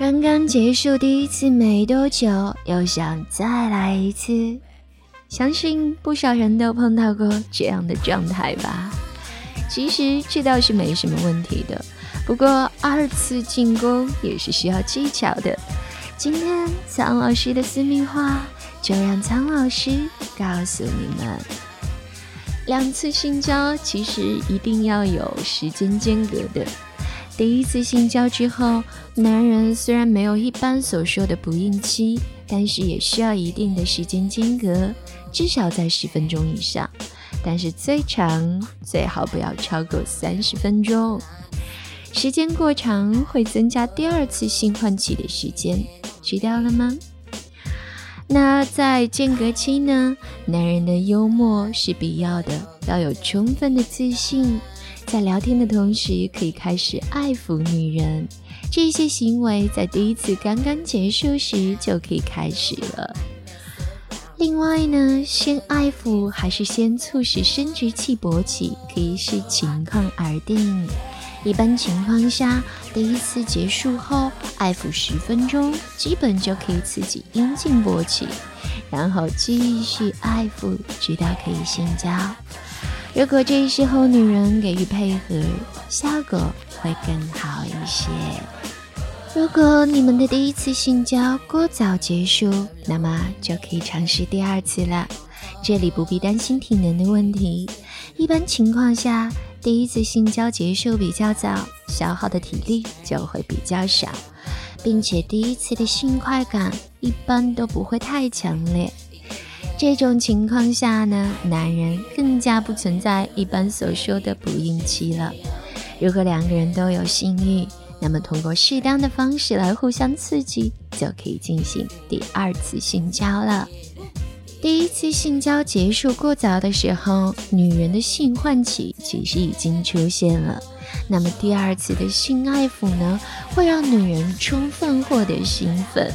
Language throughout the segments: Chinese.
刚刚结束第一次没多久，又想再来一次。相信不少人都碰到过这样的状态吧？其实这倒是没什么问题的，不过二次进攻也是需要技巧的。今天苍老师的私密话，就让苍老师告诉你们：两次性交其实一定要有时间间隔的。第一次性交之后，男人虽然没有一般所说的不孕期，但是也需要一定的时间间隔，至少在十分钟以上。但是最长最好不要超过三十分钟，时间过长会增加第二次性唤起的时间，知道了吗？那在间隔期呢，男人的幽默是必要的，要有充分的自信。在聊天的同时，可以开始爱抚女人。这些行为在第一次刚刚结束时就可以开始了。另外呢，先爱抚还是先促使生殖器勃起，可以视情况而定。一般情况下，第一次结束后爱抚十分钟，基本就可以刺激阴茎勃起，然后继续爱抚，直到可以性交。如果这时候女人给予配合，效果会更好一些。如果你们的第一次性交过早结束，那么就可以尝试第二次了。这里不必担心体能的问题。一般情况下，第一次性交结束比较早，消耗的体力就会比较少，并且第一次的性快感一般都不会太强烈。这种情况下呢，男人更加不存在一般所说的不孕期了。如果两个人都有性欲，那么通过适当的方式来互相刺激，就可以进行第二次性交了。第一次性交结束过早的时候，女人的性唤起其实已经出现了。那么第二次的性爱抚呢，会让女人充分获得兴奋。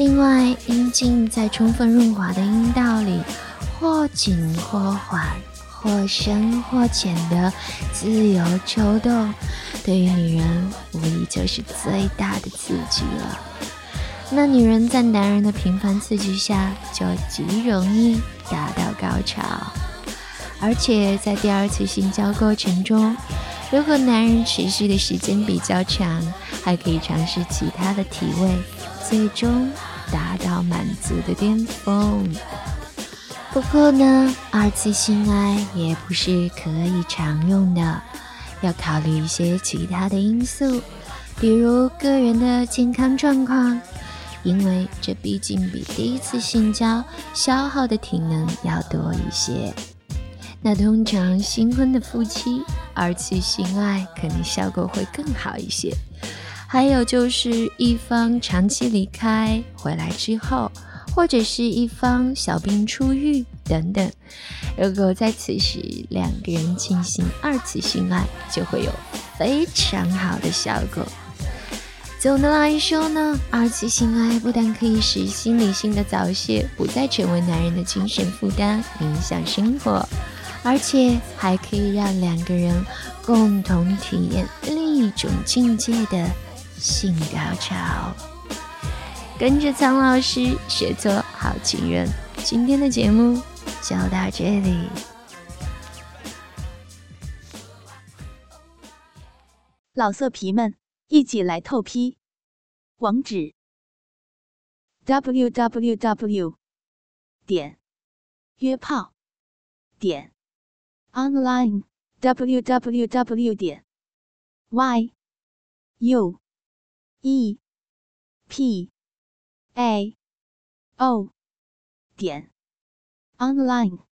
另外，阴茎在充分润滑的阴道里，或紧或缓，或深或浅的自由抽动，对于女人无疑就是最大的刺激了。那女人在男人的频繁刺激下，就极容易达到高潮。而且在第二次性交过程中，如果男人持续的时间比较长，还可以尝试其他的体位。最终达到满足的巅峰。不过呢，二次性爱也不是可以常用的，要考虑一些其他的因素，比如个人的健康状况，因为这毕竟比第一次性交消耗的体能要多一些。那通常新婚的夫妻，二次性爱可能效果会更好一些。还有就是一方长期离开回来之后，或者是一方小病初愈等等，如果在此时两个人进行二次性爱，就会有非常好的效果。总的来说呢，二次性爱不但可以使心理性的早泄不再成为男人的精神负担，影响生活，而且还可以让两个人共同体验另一种境界的。性高潮，跟着苍老师学做好情人。今天的节目就到这里。老色皮们，一起来透批！网址：w w w 点约炮点 online w w w 点 y u。E p a o 点 online。